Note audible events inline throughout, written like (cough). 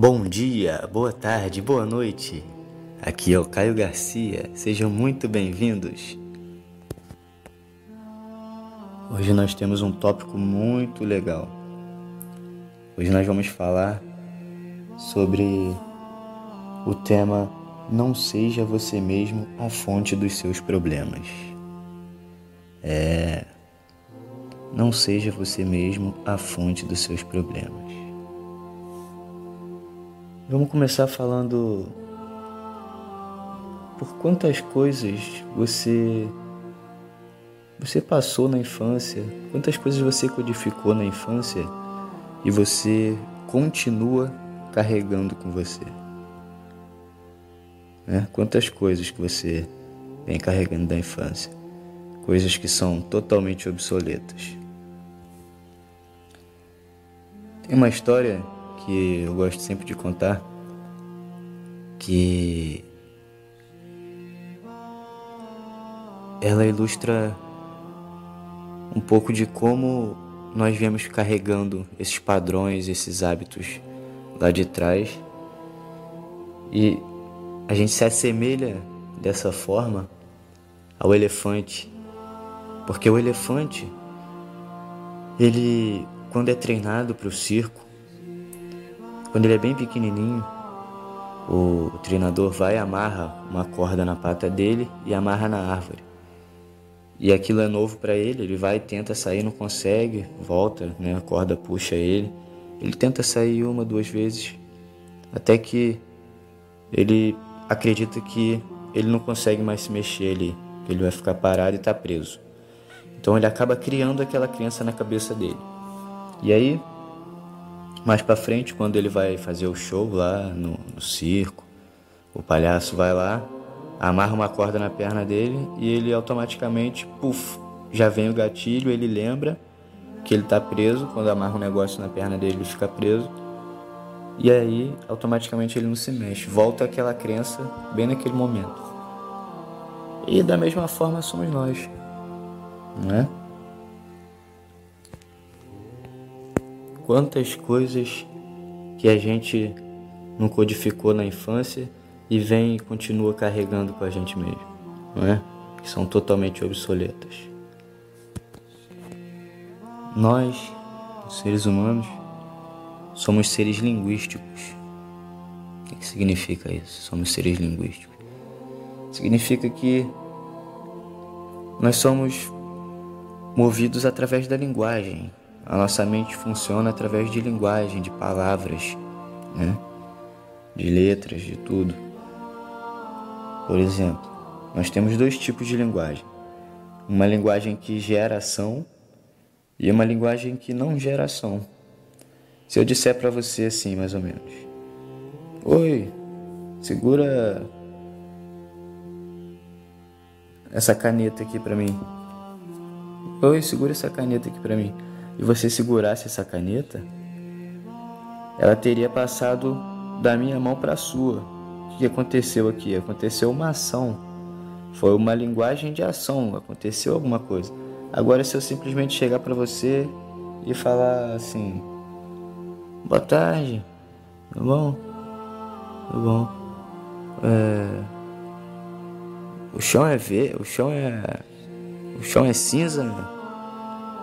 Bom dia, boa tarde, boa noite. Aqui é o Caio Garcia. Sejam muito bem-vindos. Hoje nós temos um tópico muito legal. Hoje nós vamos falar sobre o tema Não seja você mesmo a fonte dos seus problemas. É. Não seja você mesmo a fonte dos seus problemas. Vamos começar falando por quantas coisas você você passou na infância, quantas coisas você codificou na infância e você continua carregando com você. Né? Quantas coisas que você vem carregando da infância, coisas que são totalmente obsoletas. Tem uma história que eu gosto sempre de contar, que ela ilustra um pouco de como nós viemos carregando esses padrões, esses hábitos lá de trás. E a gente se assemelha dessa forma ao elefante. Porque o elefante, ele, quando é treinado para o circo, quando ele é bem pequenininho, o treinador vai e amarra uma corda na pata dele e amarra na árvore. E aquilo é novo para ele, ele vai tenta sair, não consegue, volta, né? A corda puxa ele. Ele tenta sair uma, duas vezes, até que ele acredita que ele não consegue mais se mexer ali, ele vai ficar parado e tá preso. Então ele acaba criando aquela criança na cabeça dele. E aí mais para frente, quando ele vai fazer o show lá no, no circo, o palhaço vai lá, amarra uma corda na perna dele e ele automaticamente, puf, já vem o gatilho, ele lembra que ele está preso, quando amarra um negócio na perna dele, ele fica preso. E aí, automaticamente ele não se mexe, volta aquela crença bem naquele momento. E da mesma forma somos nós, não é? Quantas coisas que a gente não codificou na infância e vem e continua carregando com a gente mesmo, não é? Que são totalmente obsoletas. Nós, seres humanos, somos seres linguísticos. O que significa isso? Somos seres linguísticos. Significa que nós somos movidos através da linguagem, a nossa mente funciona através de linguagem, de palavras, né? de letras, de tudo. Por exemplo, nós temos dois tipos de linguagem: uma linguagem que gera ação e uma linguagem que não gera ação. Se eu disser para você assim, mais ou menos: Oi, segura essa caneta aqui para mim. Oi, segura essa caneta aqui para mim e você segurasse essa caneta, ela teria passado da minha mão para a sua. O que aconteceu aqui? Aconteceu uma ação. Foi uma linguagem de ação, aconteceu alguma coisa. Agora, se eu simplesmente chegar para você e falar assim: Boa tarde, tudo bom? Tudo bom? É... O chão é ver, o chão é. O chão é cinza,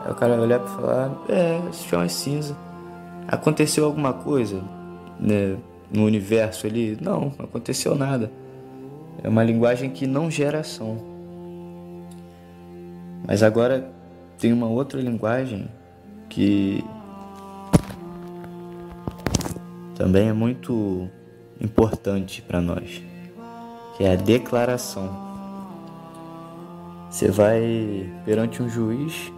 Aí o cara olhar para falar, é, esse chão é cinza. Aconteceu alguma coisa né, no universo ali? Não, não aconteceu nada. É uma linguagem que não gera ação. Mas agora tem uma outra linguagem que também é muito importante para nós, que é a declaração. Você vai perante um juiz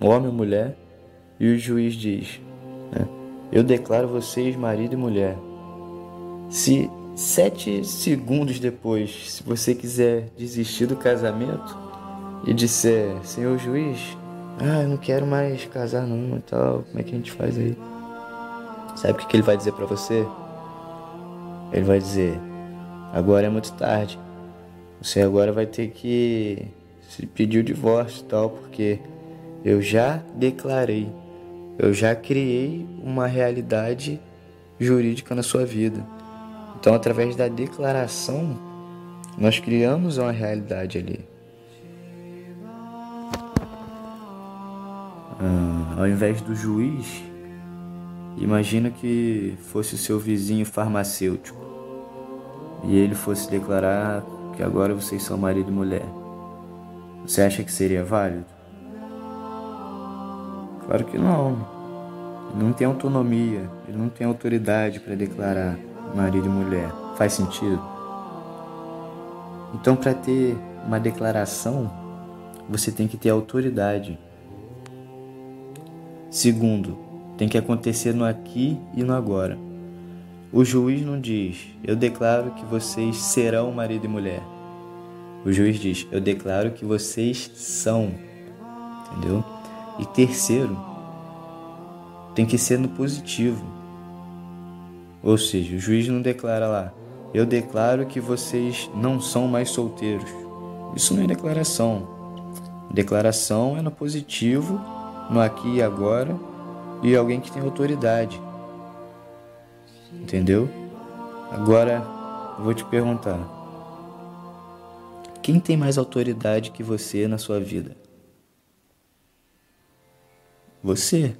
homem ou mulher, e o juiz diz: né, Eu declaro vocês marido e mulher. Se sete segundos depois, se você quiser desistir do casamento e disser: Senhor juiz, ah, eu não quero mais casar não e tal, como é que a gente faz aí? Sabe o que ele vai dizer para você? Ele vai dizer: Agora é muito tarde. Você agora vai ter que se pedir o divórcio e tal, porque eu já declarei, eu já criei uma realidade jurídica na sua vida. Então, através da declaração, nós criamos uma realidade ali. Ah, ao invés do juiz, imagina que fosse o seu vizinho farmacêutico e ele fosse declarar que agora vocês são marido e mulher. Você acha que seria válido? Claro que não. Ele não tem autonomia, ele não tem autoridade para declarar marido e mulher. Faz sentido? Então, para ter uma declaração, você tem que ter autoridade. Segundo, tem que acontecer no aqui e no agora. O juiz não diz, eu declaro que vocês serão marido e mulher. O juiz diz, eu declaro que vocês são. Entendeu? E terceiro, tem que ser no positivo. Ou seja, o juiz não declara lá, eu declaro que vocês não são mais solteiros. Isso não é declaração. Declaração é no positivo no aqui e agora e alguém que tem autoridade. Entendeu? Agora eu vou te perguntar: quem tem mais autoridade que você na sua vida? Você.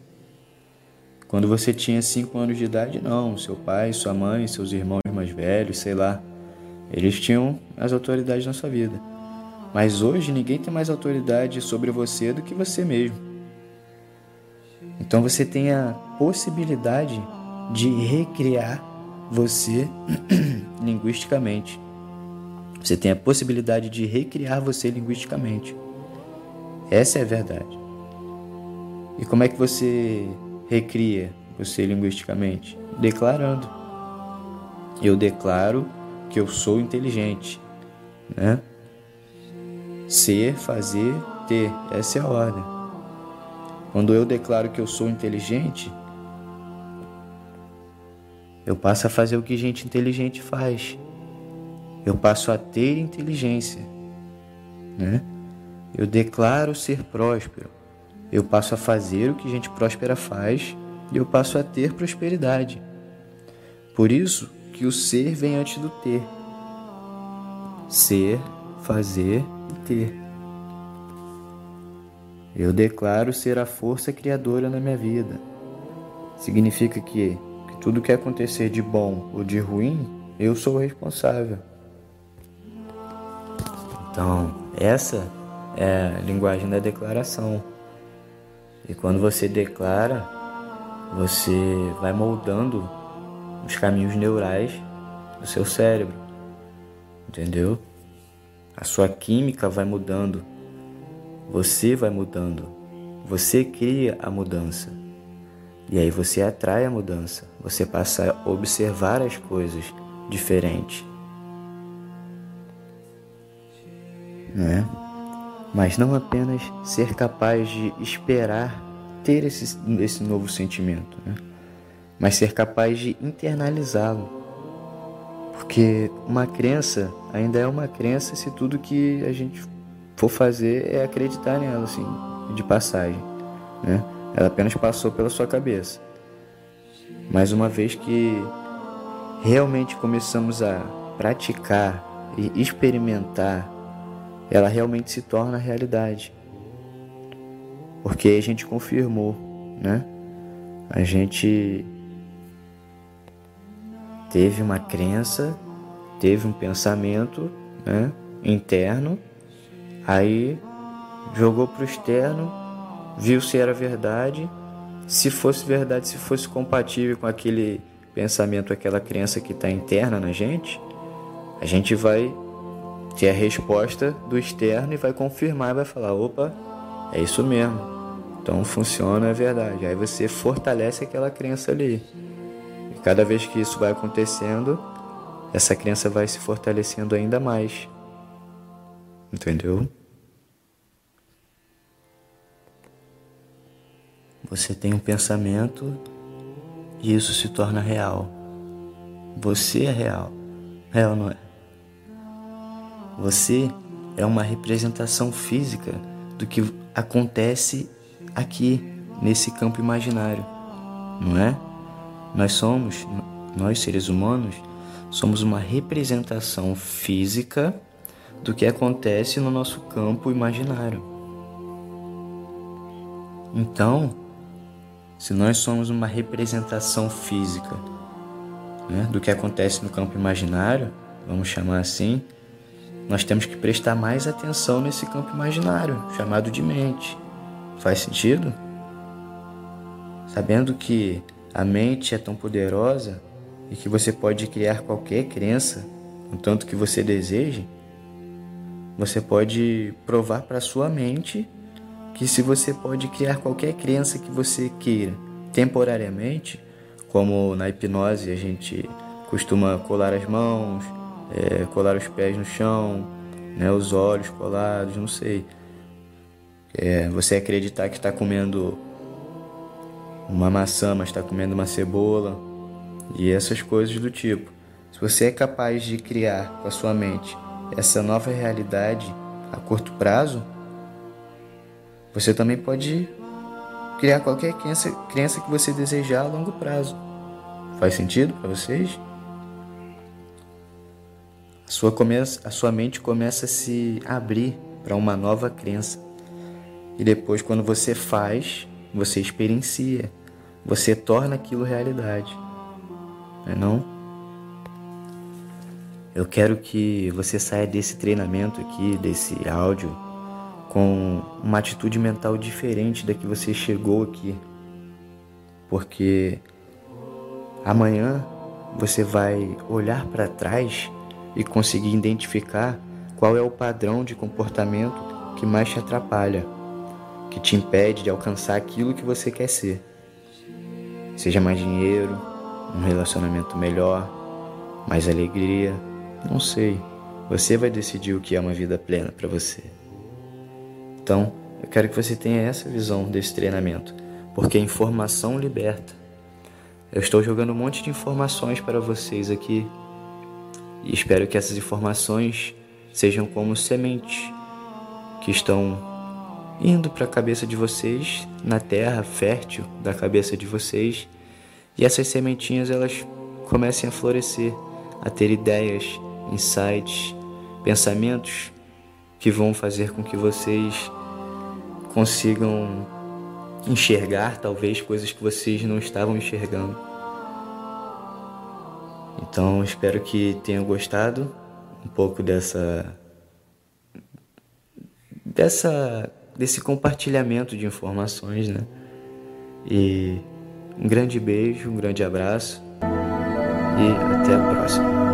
Quando você tinha 5 anos de idade, não. Seu pai, sua mãe, seus irmãos mais velhos, sei lá. Eles tinham as autoridades na sua vida. Mas hoje ninguém tem mais autoridade sobre você do que você mesmo. Então você tem a possibilidade de recriar você (clears throat) linguisticamente. Você tem a possibilidade de recriar você linguisticamente. Essa é a verdade. E como é que você recria você linguisticamente? Declarando. Eu declaro que eu sou inteligente, né? Ser, fazer, ter. Essa é a ordem. Quando eu declaro que eu sou inteligente, eu passo a fazer o que gente inteligente faz. Eu passo a ter inteligência, né? Eu declaro ser próspero. Eu passo a fazer o que gente próspera faz e eu passo a ter prosperidade. Por isso que o ser vem antes do ter. Ser, fazer e ter. Eu declaro ser a força criadora na minha vida. Significa que, que tudo que acontecer de bom ou de ruim, eu sou o responsável. Então, essa é a linguagem da declaração. E quando você declara, você vai moldando os caminhos neurais do seu cérebro. Entendeu? A sua química vai mudando você vai mudando. Você cria a mudança. E aí você atrai a mudança. Você passa a observar as coisas diferentes. Né? Mas não apenas ser capaz de esperar ter esse, esse novo sentimento, né? mas ser capaz de internalizá-lo. Porque uma crença ainda é uma crença se tudo que a gente for fazer é acreditar nela, assim, de passagem, né? Ela apenas passou pela sua cabeça. Mas uma vez que realmente começamos a praticar e experimentar, ela realmente se torna realidade. Porque a gente confirmou, né? A gente teve uma crença, teve um pensamento né, interno Aí jogou para o externo, viu se era verdade. Se fosse verdade, se fosse compatível com aquele pensamento, aquela crença que está interna na gente, a gente vai ter a resposta do externo e vai confirmar, vai falar: opa, é isso mesmo. Então funciona, é verdade. Aí você fortalece aquela crença ali. E cada vez que isso vai acontecendo, essa crença vai se fortalecendo ainda mais. Entendeu? Você tem um pensamento e isso se torna real. Você é real. Real não é? Você é uma representação física do que acontece aqui nesse campo imaginário, não é? Nós somos nós seres humanos, somos uma representação física do que acontece no nosso campo imaginário. Então, se nós somos uma representação física né, do que acontece no campo imaginário, vamos chamar assim, nós temos que prestar mais atenção nesse campo imaginário, chamado de mente. Faz sentido? Sabendo que a mente é tão poderosa e que você pode criar qualquer crença, o tanto que você deseje, você pode provar para sua mente que se você pode criar qualquer crença que você queira temporariamente, como na hipnose a gente costuma colar as mãos, é, colar os pés no chão, né, os olhos colados, não sei. É, você acreditar que está comendo uma maçã, mas está comendo uma cebola e essas coisas do tipo. Se você é capaz de criar com a sua mente essa nova realidade a curto prazo, você também pode criar qualquer crença, crença que você desejar a longo prazo. Faz sentido para vocês? Sua, começa, a sua mente começa a se abrir para uma nova crença. E depois, quando você faz, você experiencia, você torna aquilo realidade. Não é não? Eu quero que você saia desse treinamento aqui, desse áudio, com uma atitude mental diferente da que você chegou aqui. Porque amanhã você vai olhar para trás e conseguir identificar qual é o padrão de comportamento que mais te atrapalha, que te impede de alcançar aquilo que você quer ser. Seja mais dinheiro, um relacionamento melhor, mais alegria, não sei. Você vai decidir o que é uma vida plena para você. Então, eu quero que você tenha essa visão desse treinamento, porque a informação liberta. Eu estou jogando um monte de informações para vocês aqui e espero que essas informações sejam como sementes que estão indo para a cabeça de vocês, na terra fértil da cabeça de vocês, e essas sementinhas elas comecem a florescer, a ter ideias, insights, pensamentos que vão fazer com que vocês consigam enxergar talvez coisas que vocês não estavam enxergando. Então espero que tenham gostado um pouco dessa dessa desse compartilhamento de informações, né? E um grande beijo, um grande abraço e até a próxima.